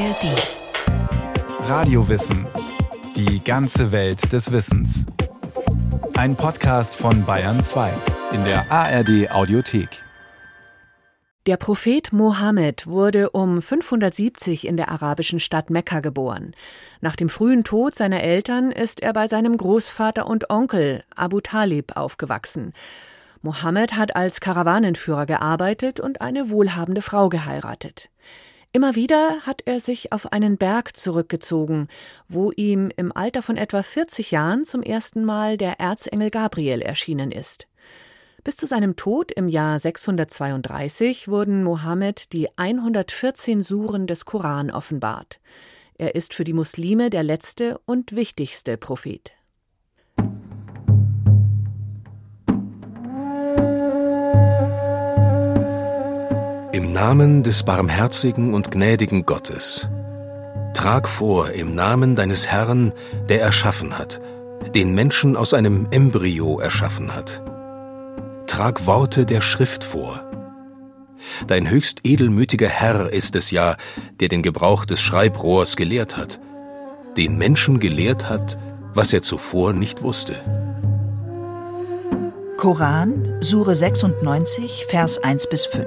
ARD. Radiowissen. Die ganze Welt des Wissens. Ein Podcast von Bayern 2 in der ARD Audiothek. Der Prophet Mohammed wurde um 570 in der arabischen Stadt Mekka geboren. Nach dem frühen Tod seiner Eltern ist er bei seinem Großvater und Onkel Abu Talib aufgewachsen. Mohammed hat als Karawanenführer gearbeitet und eine wohlhabende Frau geheiratet. Immer wieder hat er sich auf einen Berg zurückgezogen, wo ihm im Alter von etwa 40 Jahren zum ersten Mal der Erzengel Gabriel erschienen ist. Bis zu seinem Tod im Jahr 632 wurden Mohammed die 114 Suren des Koran offenbart. Er ist für die Muslime der letzte und wichtigste Prophet. Namen des barmherzigen und gnädigen Gottes. Trag vor im Namen deines Herrn, der erschaffen hat, den Menschen aus einem Embryo erschaffen hat. Trag Worte der Schrift vor. Dein höchst edelmütiger Herr ist es ja, der den Gebrauch des Schreibrohrs gelehrt hat, den Menschen gelehrt hat, was er zuvor nicht wusste. Koran, Sure 96, Vers 1 bis 5.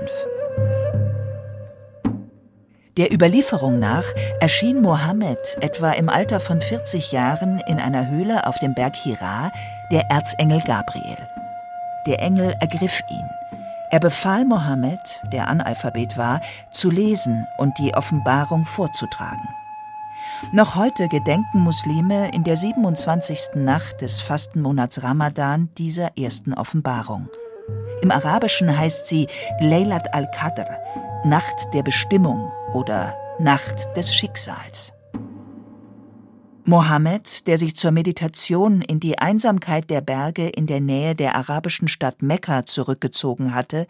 Der Überlieferung nach erschien Mohammed etwa im Alter von 40 Jahren in einer Höhle auf dem Berg Hira der Erzengel Gabriel. Der Engel ergriff ihn. Er befahl Mohammed, der Analphabet war, zu lesen und die Offenbarung vorzutragen. Noch heute gedenken Muslime in der 27. Nacht des Fastenmonats Ramadan dieser ersten Offenbarung. Im Arabischen heißt sie Laylat al-Qadr, Nacht der Bestimmung oder Nacht des Schicksals. Mohammed, der sich zur Meditation in die Einsamkeit der Berge in der Nähe der arabischen Stadt Mekka zurückgezogen hatte,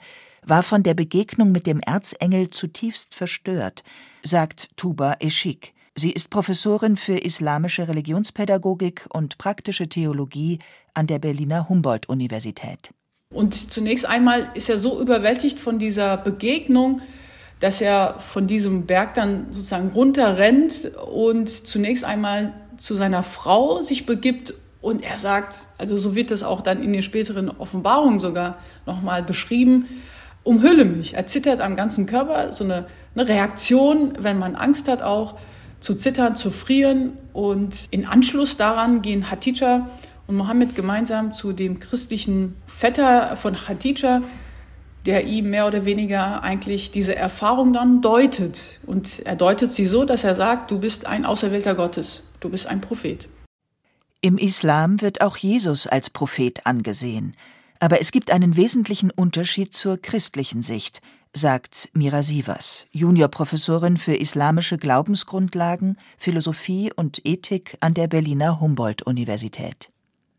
war von der Begegnung mit dem Erzengel zutiefst verstört, sagt Tuba Eschik. Sie ist Professorin für islamische Religionspädagogik und praktische Theologie an der Berliner Humboldt-Universität. Und zunächst einmal ist er so überwältigt von dieser Begegnung, dass er von diesem Berg dann sozusagen runterrennt und zunächst einmal zu seiner Frau sich begibt und er sagt, also so wird das auch dann in den späteren Offenbarungen sogar nochmal beschrieben, umhülle mich. Er zittert am ganzen Körper, so eine, eine Reaktion, wenn man Angst hat auch, zu zittern, zu frieren. Und in Anschluss daran gehen Hatija und Mohammed gemeinsam zu dem christlichen Vetter von Hatija, der ihm mehr oder weniger eigentlich diese Erfahrung dann deutet. Und er deutet sie so, dass er sagt, du bist ein Auserwählter Gottes, du bist ein Prophet. Im Islam wird auch Jesus als Prophet angesehen. Aber es gibt einen wesentlichen Unterschied zur christlichen Sicht, sagt Mira Sievers, Juniorprofessorin für islamische Glaubensgrundlagen, Philosophie und Ethik an der Berliner Humboldt-Universität.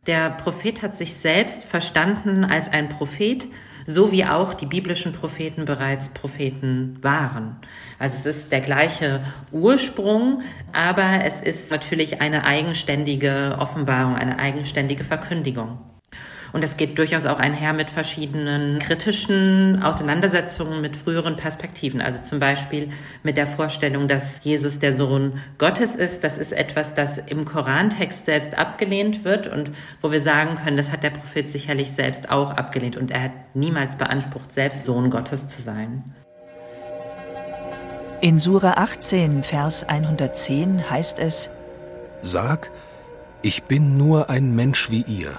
Der Prophet hat sich selbst verstanden als ein Prophet, so wie auch die biblischen Propheten bereits Propheten waren. Also es ist der gleiche Ursprung, aber es ist natürlich eine eigenständige Offenbarung, eine eigenständige Verkündigung. Und das geht durchaus auch einher mit verschiedenen kritischen Auseinandersetzungen mit früheren Perspektiven. Also zum Beispiel mit der Vorstellung, dass Jesus der Sohn Gottes ist. Das ist etwas, das im Korantext selbst abgelehnt wird und wo wir sagen können, das hat der Prophet sicherlich selbst auch abgelehnt und er hat niemals beansprucht, selbst Sohn Gottes zu sein. In Sura 18, Vers 110 heißt es, Sag, ich bin nur ein Mensch wie ihr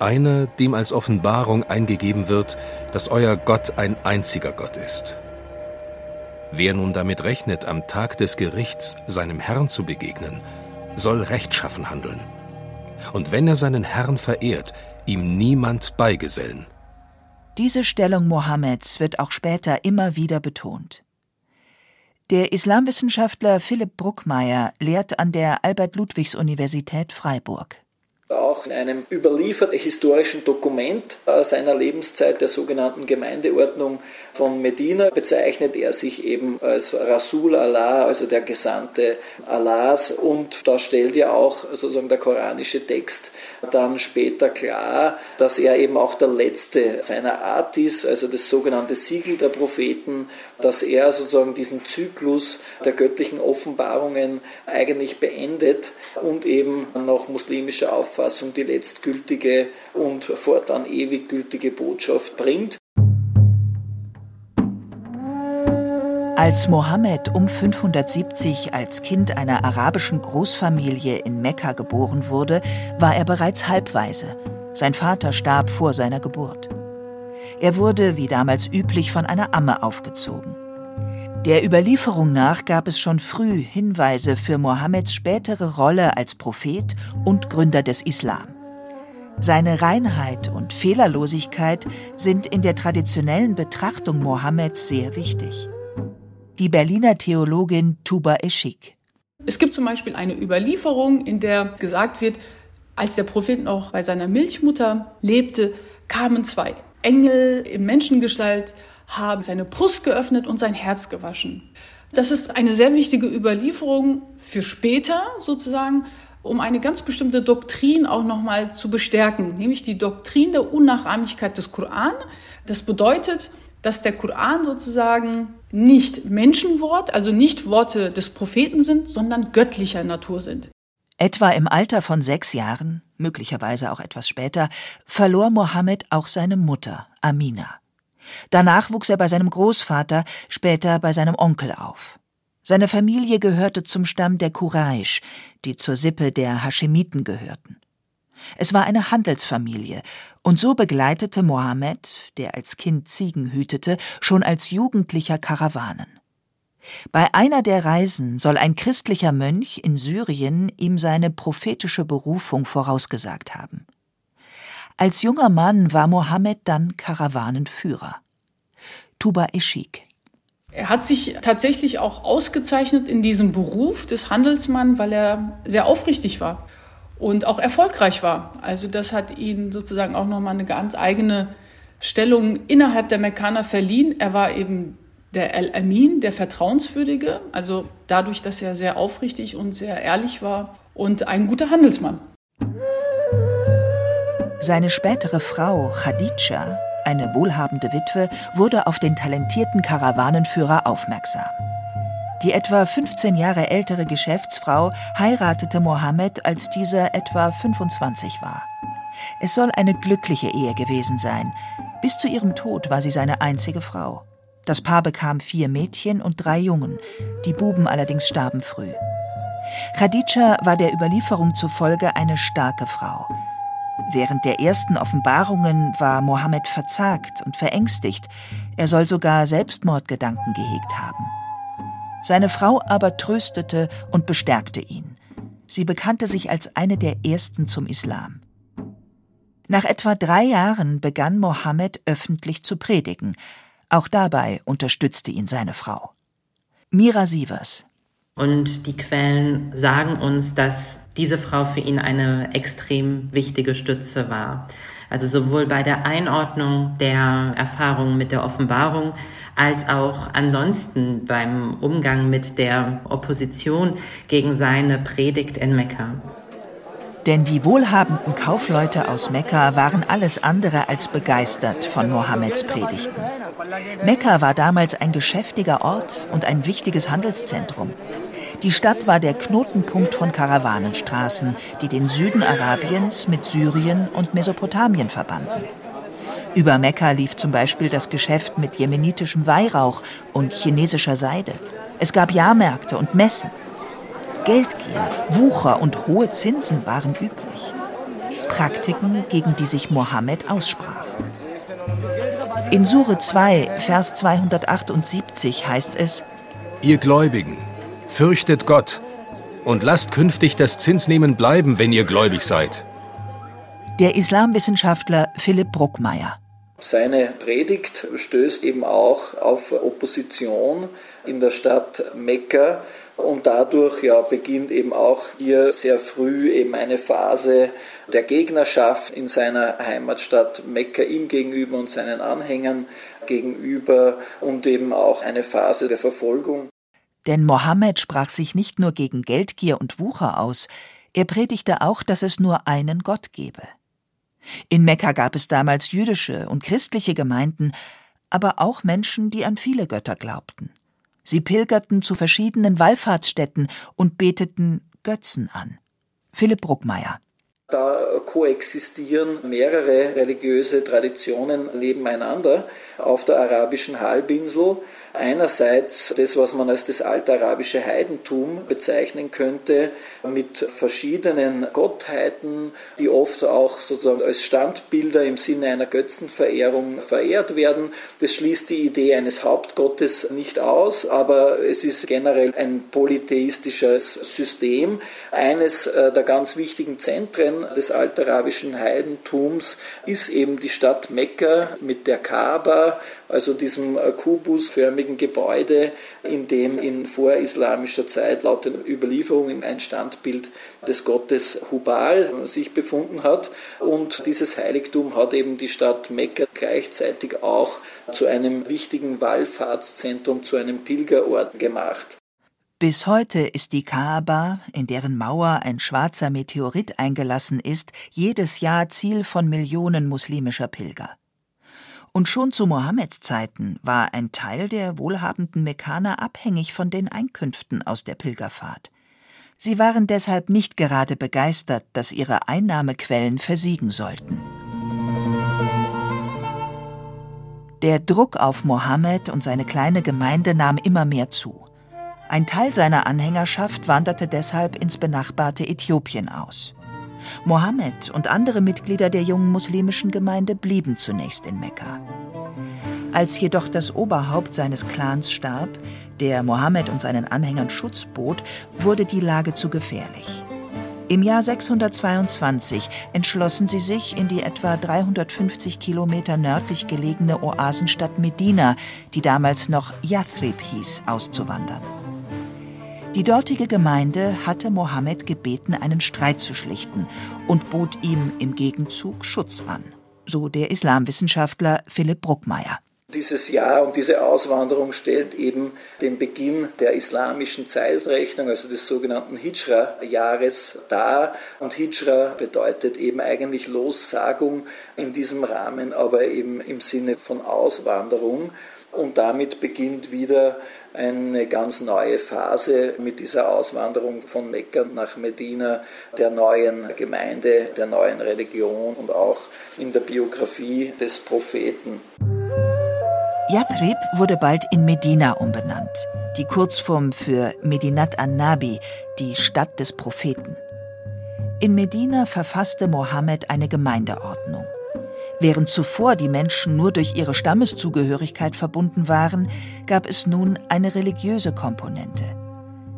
einer, dem als Offenbarung eingegeben wird, dass euer Gott ein einziger Gott ist. Wer nun damit rechnet, am Tag des Gerichts seinem Herrn zu begegnen, soll rechtschaffen handeln. Und wenn er seinen Herrn verehrt, ihm niemand beigesellen. Diese Stellung Mohammeds wird auch später immer wieder betont. Der Islamwissenschaftler Philipp Bruckmeier lehrt an der Albert-Ludwigs-Universität Freiburg. Auch in einem überlieferten historischen Dokument seiner Lebenszeit der sogenannten Gemeindeordnung von Medina bezeichnet er sich eben als Rasul Allah, also der Gesandte Allahs. Und da stellt ja auch sozusagen der koranische Text dann später klar, dass er eben auch der letzte seiner Art ist, also das sogenannte Siegel der Propheten, dass er sozusagen diesen Zyklus der göttlichen Offenbarungen eigentlich beendet und eben nach muslimischer Auffassung die letztgültige und fortan ewig gültige Botschaft bringt. Als Mohammed um 570 als Kind einer arabischen Großfamilie in Mekka geboren wurde, war er bereits halbweise. Sein Vater starb vor seiner Geburt. Er wurde, wie damals üblich, von einer Amme aufgezogen. Der Überlieferung nach gab es schon früh Hinweise für Mohammeds spätere Rolle als Prophet und Gründer des Islam. Seine Reinheit und Fehlerlosigkeit sind in der traditionellen Betrachtung Mohammeds sehr wichtig die Berliner Theologin Tuba Eschik. Es gibt zum Beispiel eine Überlieferung, in der gesagt wird, als der Prophet noch bei seiner Milchmutter lebte, kamen zwei Engel in Menschengestalt, haben seine Brust geöffnet und sein Herz gewaschen. Das ist eine sehr wichtige Überlieferung für später sozusagen, um eine ganz bestimmte Doktrin auch nochmal zu bestärken, nämlich die Doktrin der Unnachahmlichkeit des Koran. Das bedeutet, dass der Koran sozusagen nicht Menschenwort, also nicht Worte des Propheten sind, sondern göttlicher Natur sind. Etwa im Alter von sechs Jahren, möglicherweise auch etwas später, verlor Mohammed auch seine Mutter, Amina. Danach wuchs er bei seinem Großvater, später bei seinem Onkel auf. Seine Familie gehörte zum Stamm der Quraysh, die zur Sippe der Haschemiten gehörten. Es war eine Handelsfamilie, und so begleitete Mohammed, der als Kind Ziegen hütete, schon als Jugendlicher Karawanen. Bei einer der Reisen soll ein christlicher Mönch in Syrien ihm seine prophetische Berufung vorausgesagt haben. Als junger Mann war Mohammed dann Karawanenführer. Tuba Eschik. Er hat sich tatsächlich auch ausgezeichnet in diesem Beruf des Handelsmanns, weil er sehr aufrichtig war und auch erfolgreich war. Also das hat ihn sozusagen auch nochmal eine ganz eigene Stellung innerhalb der Mekkaner verliehen. Er war eben der El-Amin, der Vertrauenswürdige, also dadurch, dass er sehr aufrichtig und sehr ehrlich war und ein guter Handelsmann. Seine spätere Frau Khadija, eine wohlhabende Witwe, wurde auf den talentierten Karawanenführer aufmerksam. Die etwa 15 Jahre ältere Geschäftsfrau heiratete Mohammed, als dieser etwa 25 war. Es soll eine glückliche Ehe gewesen sein. Bis zu ihrem Tod war sie seine einzige Frau. Das Paar bekam vier Mädchen und drei Jungen. Die Buben allerdings starben früh. Khadija war der Überlieferung zufolge eine starke Frau. Während der ersten Offenbarungen war Mohammed verzagt und verängstigt. Er soll sogar Selbstmordgedanken gehegt haben. Seine Frau aber tröstete und bestärkte ihn. Sie bekannte sich als eine der ersten zum Islam. Nach etwa drei Jahren begann Mohammed öffentlich zu predigen. Auch dabei unterstützte ihn seine Frau. Mira Sievers. Und die Quellen sagen uns, dass diese Frau für ihn eine extrem wichtige Stütze war. Also sowohl bei der Einordnung der Erfahrungen mit der Offenbarung als auch ansonsten beim Umgang mit der Opposition gegen seine Predigt in Mekka. Denn die wohlhabenden Kaufleute aus Mekka waren alles andere als begeistert von Mohammeds Predigten. Mekka war damals ein geschäftiger Ort und ein wichtiges Handelszentrum. Die Stadt war der Knotenpunkt von Karawanenstraßen, die den Süden Arabiens mit Syrien und Mesopotamien verbanden. Über Mekka lief zum Beispiel das Geschäft mit jemenitischem Weihrauch und chinesischer Seide. Es gab Jahrmärkte und Messen. Geldgier, Wucher und hohe Zinsen waren üblich. Praktiken, gegen die sich Mohammed aussprach. In Sure 2, Vers 278 heißt es: Ihr Gläubigen, Fürchtet Gott und lasst künftig das Zinsnehmen bleiben, wenn ihr gläubig seid. Der Islamwissenschaftler Philipp Bruckmeier. Seine Predigt stößt eben auch auf Opposition in der Stadt Mekka und dadurch ja, beginnt eben auch hier sehr früh eben eine Phase der Gegnerschaft in seiner Heimatstadt Mekka ihm gegenüber und seinen Anhängern gegenüber und eben auch eine Phase der Verfolgung. Denn Mohammed sprach sich nicht nur gegen Geldgier und Wucher aus, er predigte auch, dass es nur einen Gott gebe. In Mekka gab es damals jüdische und christliche Gemeinden, aber auch Menschen, die an viele Götter glaubten. Sie pilgerten zu verschiedenen Wallfahrtsstätten und beteten Götzen an. Philipp Bruckmeier da koexistieren mehrere religiöse Traditionen nebeneinander auf der arabischen Halbinsel. Einerseits das, was man als das altarabische Heidentum bezeichnen könnte, mit verschiedenen Gottheiten, die oft auch sozusagen als Standbilder im Sinne einer Götzenverehrung verehrt werden. Das schließt die Idee eines Hauptgottes nicht aus, aber es ist generell ein polytheistisches System. Eines äh, der ganz wichtigen Zentren des altarabischen Heidentums ist eben die Stadt Mekka mit der Kaaba, also diesem äh, kubusförmigen Gebäude, in dem in vorislamischer Zeit laut den Überlieferungen ein Standbild des Gottes Hubal sich befunden hat. Und dieses Heiligtum hat eben die Stadt Mekka gleichzeitig auch zu einem wichtigen Wallfahrtszentrum, zu einem Pilgerort gemacht. Bis heute ist die Kaaba, in deren Mauer ein schwarzer Meteorit eingelassen ist, jedes Jahr Ziel von Millionen muslimischer Pilger. Und schon zu Mohammeds Zeiten war ein Teil der wohlhabenden Mekkaner abhängig von den Einkünften aus der Pilgerfahrt. Sie waren deshalb nicht gerade begeistert, dass ihre Einnahmequellen versiegen sollten. Der Druck auf Mohammed und seine kleine Gemeinde nahm immer mehr zu. Ein Teil seiner Anhängerschaft wanderte deshalb ins benachbarte Äthiopien aus. Mohammed und andere Mitglieder der jungen muslimischen Gemeinde blieben zunächst in Mekka. Als jedoch das Oberhaupt seines Clans starb, der Mohammed und seinen Anhängern Schutz bot, wurde die Lage zu gefährlich. Im Jahr 622 entschlossen sie sich, in die etwa 350 Kilometer nördlich gelegene Oasenstadt Medina, die damals noch Yathrib hieß, auszuwandern. Die dortige Gemeinde hatte Mohammed gebeten, einen Streit zu schlichten und bot ihm im Gegenzug Schutz an, so der Islamwissenschaftler Philipp Bruckmeier. Dieses Jahr und diese Auswanderung stellt eben den Beginn der islamischen Zeitrechnung, also des sogenannten Hijra-Jahres dar. Und Hijra bedeutet eben eigentlich Lossagung in diesem Rahmen, aber eben im Sinne von Auswanderung. Und damit beginnt wieder eine ganz neue Phase mit dieser Auswanderung von Mekka nach Medina, der neuen Gemeinde, der neuen Religion und auch in der Biografie des Propheten. Yathrib wurde bald in Medina umbenannt, die Kurzform für Medinat an-Nabi, die Stadt des Propheten. In Medina verfasste Mohammed eine Gemeindeordnung. Während zuvor die Menschen nur durch ihre Stammeszugehörigkeit verbunden waren, gab es nun eine religiöse Komponente.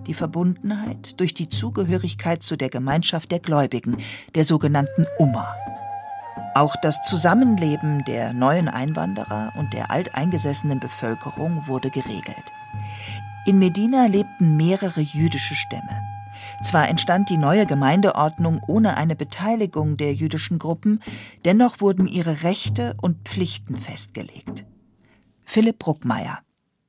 Die Verbundenheit durch die Zugehörigkeit zu der Gemeinschaft der Gläubigen, der sogenannten Umma. Auch das Zusammenleben der neuen Einwanderer und der alteingesessenen Bevölkerung wurde geregelt. In Medina lebten mehrere jüdische Stämme. Zwar entstand die neue Gemeindeordnung ohne eine Beteiligung der jüdischen Gruppen, dennoch wurden ihre Rechte und Pflichten festgelegt. Philipp Bruckmeier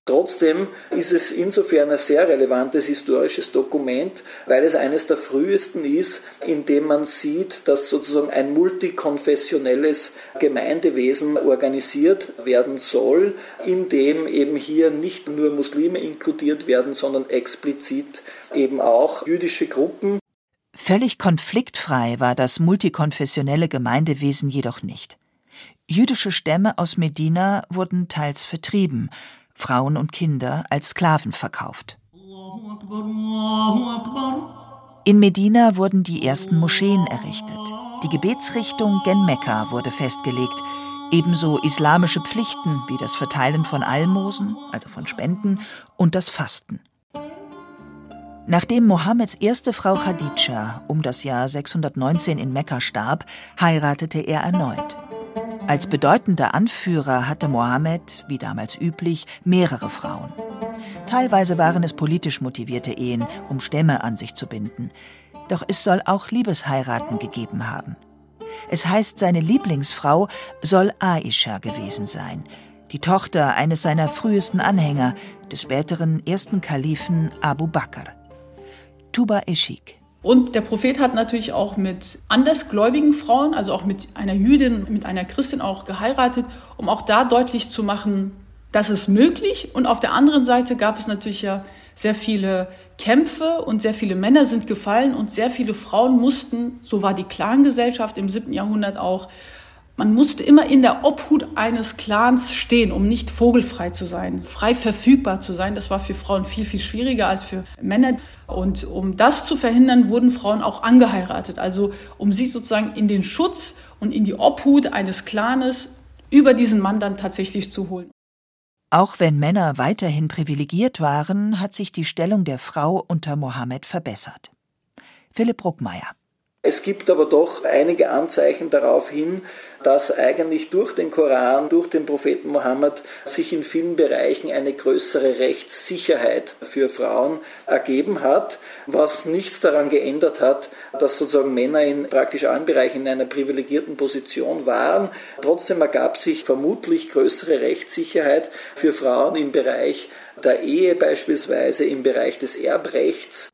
Trotzdem ist es insofern ein sehr relevantes historisches Dokument, weil es eines der frühesten ist, in dem man sieht, dass sozusagen ein multikonfessionelles Gemeindewesen organisiert werden soll, in dem eben hier nicht nur Muslime inkludiert werden, sondern explizit eben auch jüdische Gruppen. Völlig konfliktfrei war das multikonfessionelle Gemeindewesen jedoch nicht. Jüdische Stämme aus Medina wurden teils vertrieben, Frauen und Kinder als Sklaven verkauft. In Medina wurden die ersten Moscheen errichtet. Die Gebetsrichtung gen Mekka wurde festgelegt, ebenso islamische Pflichten wie das Verteilen von Almosen, also von Spenden, und das Fasten. Nachdem Mohammeds erste Frau Khadija um das Jahr 619 in Mekka starb, heiratete er erneut. Als bedeutender Anführer hatte Mohammed, wie damals üblich, mehrere Frauen. Teilweise waren es politisch motivierte Ehen, um Stämme an sich zu binden. Doch es soll auch Liebesheiraten gegeben haben. Es heißt, seine Lieblingsfrau soll Aisha gewesen sein, die Tochter eines seiner frühesten Anhänger, des späteren ersten Kalifen Abu Bakr. Tuba Eschik. Und der Prophet hat natürlich auch mit andersgläubigen Frauen, also auch mit einer Jüdin, mit einer Christin auch geheiratet, um auch da deutlich zu machen, das ist möglich. Und auf der anderen Seite gab es natürlich ja sehr viele Kämpfe und sehr viele Männer sind gefallen und sehr viele Frauen mussten, so war die Clangesellschaft im siebten Jahrhundert auch, man musste immer in der Obhut eines Clans stehen, um nicht vogelfrei zu sein, frei verfügbar zu sein. Das war für Frauen viel, viel schwieriger als für Männer. Und um das zu verhindern, wurden Frauen auch angeheiratet. Also um sie sozusagen in den Schutz und in die Obhut eines Clanes über diesen Mann dann tatsächlich zu holen. Auch wenn Männer weiterhin privilegiert waren, hat sich die Stellung der Frau unter Mohammed verbessert. Philipp Bruckmeier es gibt aber doch einige Anzeichen darauf hin, dass eigentlich durch den Koran, durch den Propheten Mohammed sich in vielen Bereichen eine größere Rechtssicherheit für Frauen ergeben hat, was nichts daran geändert hat, dass sozusagen Männer in praktisch allen Bereichen in einer privilegierten Position waren. Trotzdem ergab sich vermutlich größere Rechtssicherheit für Frauen im Bereich der Ehe beispielsweise, im Bereich des Erbrechts.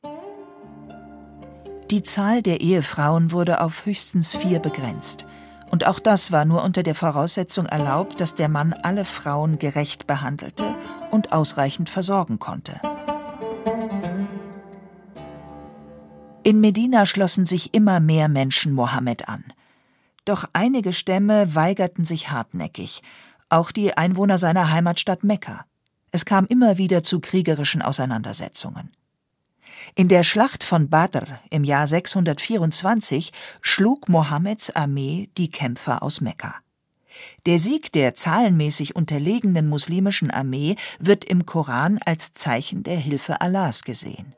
Die Zahl der Ehefrauen wurde auf höchstens vier begrenzt. Und auch das war nur unter der Voraussetzung erlaubt, dass der Mann alle Frauen gerecht behandelte und ausreichend versorgen konnte. In Medina schlossen sich immer mehr Menschen Mohammed an. Doch einige Stämme weigerten sich hartnäckig, auch die Einwohner seiner Heimatstadt Mekka. Es kam immer wieder zu kriegerischen Auseinandersetzungen. In der Schlacht von Badr im Jahr 624 schlug Mohammeds Armee die Kämpfer aus Mekka. Der Sieg der zahlenmäßig unterlegenen muslimischen Armee wird im Koran als Zeichen der Hilfe Allahs gesehen.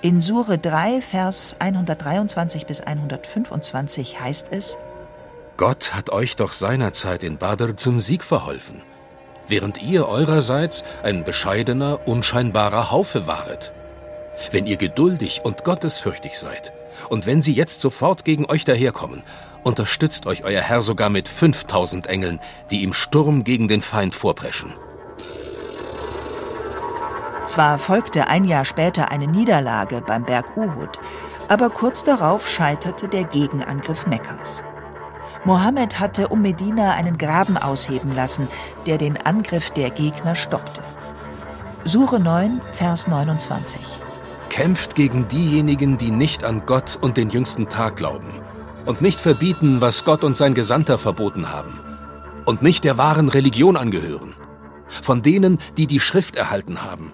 In Sure 3, Vers 123 bis 125 heißt es: Gott hat euch doch seinerzeit in Badr zum Sieg verholfen, während ihr eurerseits ein bescheidener, unscheinbarer Haufe waret wenn ihr geduldig und gottesfürchtig seid, und wenn sie jetzt sofort gegen euch daherkommen, unterstützt euch euer Herr sogar mit 5000 Engeln, die im Sturm gegen den Feind vorpreschen. Zwar folgte ein Jahr später eine Niederlage beim Berg Uhud, aber kurz darauf scheiterte der Gegenangriff Mekkas. Mohammed hatte um Medina einen Graben ausheben lassen, der den Angriff der Gegner stoppte. Sure 9, Vers 29. Kämpft gegen diejenigen, die nicht an Gott und den jüngsten Tag glauben und nicht verbieten, was Gott und sein Gesandter verboten haben und nicht der wahren Religion angehören. Von denen, die die Schrift erhalten haben.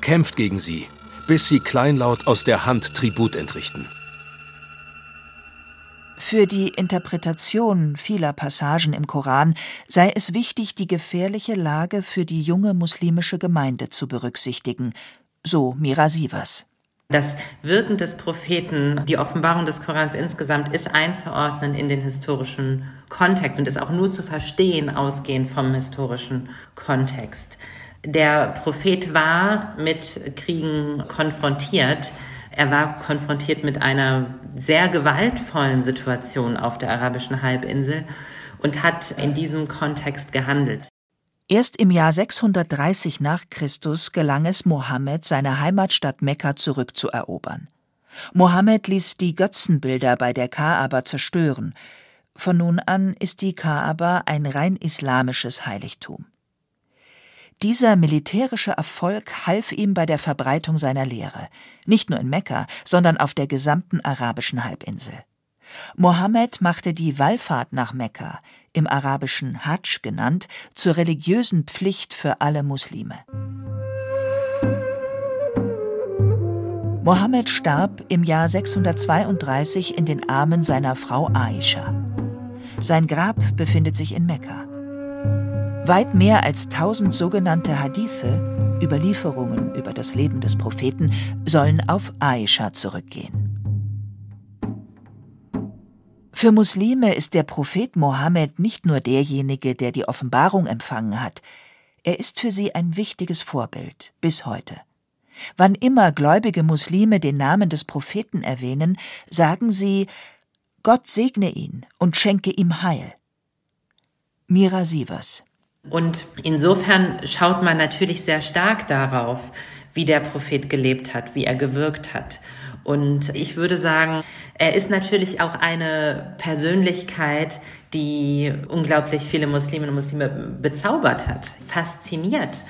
Kämpft gegen sie, bis sie kleinlaut aus der Hand Tribut entrichten. Für die Interpretation vieler Passagen im Koran sei es wichtig, die gefährliche Lage für die junge muslimische Gemeinde zu berücksichtigen, so Mira Sievers. Das Wirken des Propheten, die Offenbarung des Korans insgesamt ist einzuordnen in den historischen Kontext und ist auch nur zu verstehen ausgehend vom historischen Kontext. Der Prophet war mit Kriegen konfrontiert. Er war konfrontiert mit einer sehr gewaltvollen Situation auf der arabischen Halbinsel und hat in diesem Kontext gehandelt. Erst im Jahr 630 nach Christus gelang es Mohammed, seine Heimatstadt Mekka zurückzuerobern. Mohammed ließ die Götzenbilder bei der Kaaba zerstören. Von nun an ist die Kaaba ein rein islamisches Heiligtum. Dieser militärische Erfolg half ihm bei der Verbreitung seiner Lehre, nicht nur in Mekka, sondern auf der gesamten arabischen Halbinsel. Mohammed machte die Wallfahrt nach Mekka, im arabischen Hadsch genannt, zur religiösen Pflicht für alle Muslime. Mohammed starb im Jahr 632 in den Armen seiner Frau Aisha. Sein Grab befindet sich in Mekka. Weit mehr als tausend sogenannte Hadithe, Überlieferungen über das Leben des Propheten, sollen auf Aisha zurückgehen. Für Muslime ist der Prophet Mohammed nicht nur derjenige, der die Offenbarung empfangen hat, er ist für sie ein wichtiges Vorbild bis heute. Wann immer gläubige Muslime den Namen des Propheten erwähnen, sagen sie Gott segne ihn und schenke ihm Heil. Mira Sievers und insofern schaut man natürlich sehr stark darauf, wie der Prophet gelebt hat, wie er gewirkt hat. Und ich würde sagen, er ist natürlich auch eine Persönlichkeit, die unglaublich viele Musliminnen und Muslime bezaubert hat, fasziniert.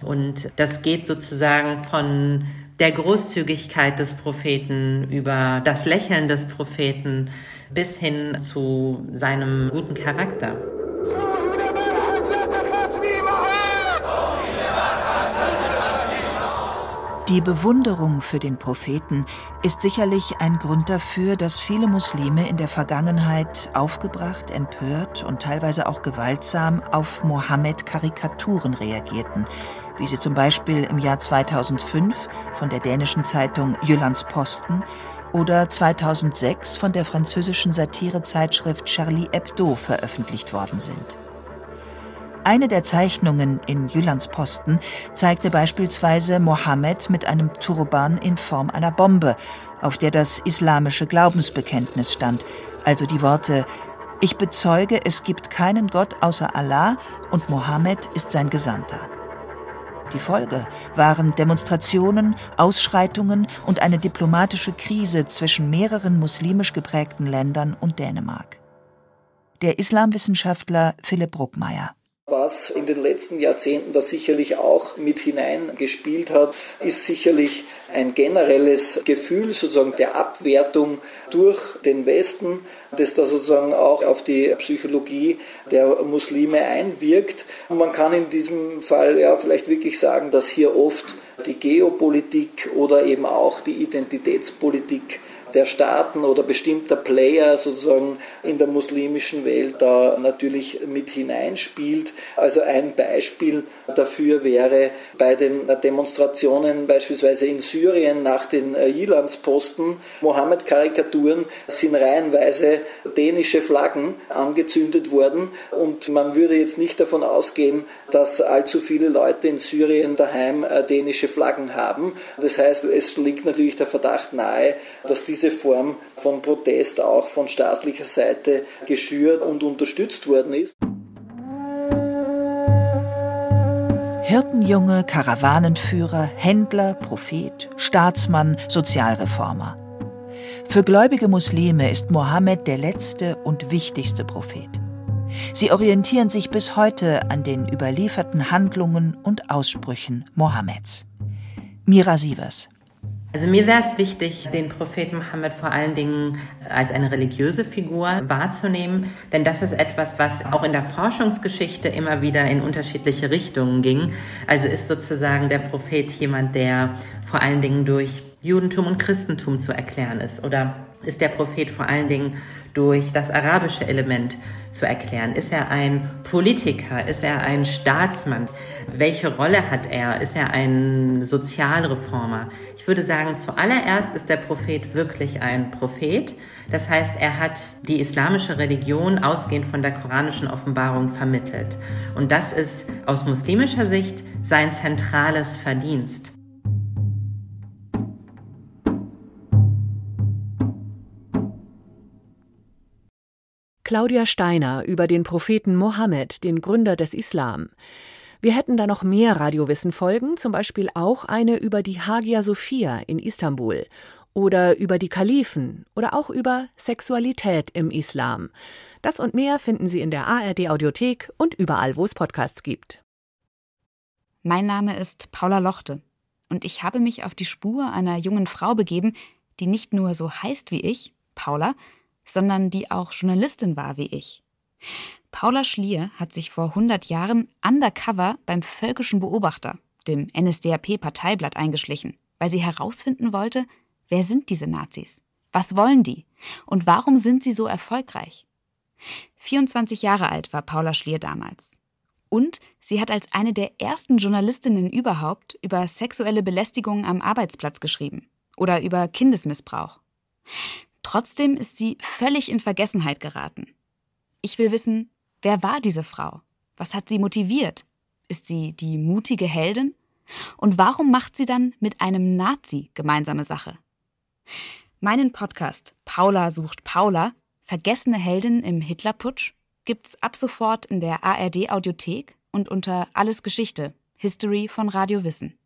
Und das geht sozusagen von der Großzügigkeit des Propheten über das Lächeln des Propheten bis hin zu seinem guten Charakter. Die Bewunderung für den Propheten ist sicherlich ein Grund dafür, dass viele Muslime in der Vergangenheit aufgebracht, empört und teilweise auch gewaltsam auf Mohammed-Karikaturen reagierten, wie sie zum Beispiel im Jahr 2005 von der dänischen Zeitung Jyllands Posten oder 2006 von der französischen Satirezeitschrift Charlie Hebdo veröffentlicht worden sind. Eine der Zeichnungen in Jyllands Posten zeigte beispielsweise Mohammed mit einem Turban in Form einer Bombe, auf der das islamische Glaubensbekenntnis stand, also die Worte Ich bezeuge, es gibt keinen Gott außer Allah und Mohammed ist sein Gesandter. Die Folge waren Demonstrationen, Ausschreitungen und eine diplomatische Krise zwischen mehreren muslimisch geprägten Ländern und Dänemark. Der Islamwissenschaftler Philipp Bruckmeier was in den letzten Jahrzehnten da sicherlich auch mit hineingespielt hat, ist sicherlich ein generelles Gefühl sozusagen der Abwertung durch den Westen, das da sozusagen auch auf die Psychologie der Muslime einwirkt. Und man kann in diesem Fall ja vielleicht wirklich sagen, dass hier oft die Geopolitik oder eben auch die Identitätspolitik der Staaten oder bestimmter Player sozusagen in der muslimischen Welt da natürlich mit hineinspielt. Also ein Beispiel dafür wäre bei den Demonstrationen beispielsweise in Syrien nach den Jilandsposten, Mohammed-Karikaturen sind reihenweise dänische Flaggen angezündet worden und man würde jetzt nicht davon ausgehen, dass allzu viele Leute in Syrien daheim äh, dänische Flaggen haben. Das heißt, es liegt natürlich der Verdacht nahe, dass diese diese Form von Protest auch von staatlicher Seite geschürt und unterstützt worden ist. Hirtenjunge, Karawanenführer, Händler, Prophet, Staatsmann, Sozialreformer. Für gläubige Muslime ist Mohammed der letzte und wichtigste Prophet. Sie orientieren sich bis heute an den überlieferten Handlungen und Aussprüchen Mohammeds. Mira Sievers also mir wäre es wichtig, den Propheten Mohammed vor allen Dingen als eine religiöse Figur wahrzunehmen, denn das ist etwas, was auch in der Forschungsgeschichte immer wieder in unterschiedliche Richtungen ging. Also ist sozusagen der Prophet jemand, der vor allen Dingen durch Judentum und Christentum zu erklären ist oder ist der Prophet vor allen Dingen durch das arabische Element zu erklären? Ist er ein Politiker? Ist er ein Staatsmann? Welche Rolle hat er? Ist er ein Sozialreformer? Ich würde sagen, zuallererst ist der Prophet wirklich ein Prophet. Das heißt, er hat die islamische Religion ausgehend von der koranischen Offenbarung vermittelt. Und das ist aus muslimischer Sicht sein zentrales Verdienst. Claudia Steiner über den Propheten Mohammed, den Gründer des Islam. Wir hätten da noch mehr Radiowissen-Folgen, zum Beispiel auch eine über die Hagia Sophia in Istanbul oder über die Kalifen oder auch über Sexualität im Islam. Das und mehr finden Sie in der ARD Audiothek und überall, wo es Podcasts gibt. Mein Name ist Paula Lochte und ich habe mich auf die Spur einer jungen Frau begeben, die nicht nur so heißt wie ich, Paula, sondern die auch Journalistin war wie ich. Paula Schlier hat sich vor 100 Jahren undercover beim Völkischen Beobachter, dem NSDAP-Parteiblatt, eingeschlichen, weil sie herausfinden wollte, wer sind diese Nazis? Was wollen die? Und warum sind sie so erfolgreich? 24 Jahre alt war Paula Schlier damals. Und sie hat als eine der ersten Journalistinnen überhaupt über sexuelle Belästigungen am Arbeitsplatz geschrieben oder über Kindesmissbrauch. Trotzdem ist sie völlig in Vergessenheit geraten. Ich will wissen, wer war diese Frau? Was hat sie motiviert? Ist sie die mutige Heldin? Und warum macht sie dann mit einem Nazi gemeinsame Sache? Meinen Podcast Paula sucht Paula, vergessene Heldin im Hitlerputsch, gibt's ab sofort in der ARD Audiothek und unter Alles Geschichte, History von Radio Wissen.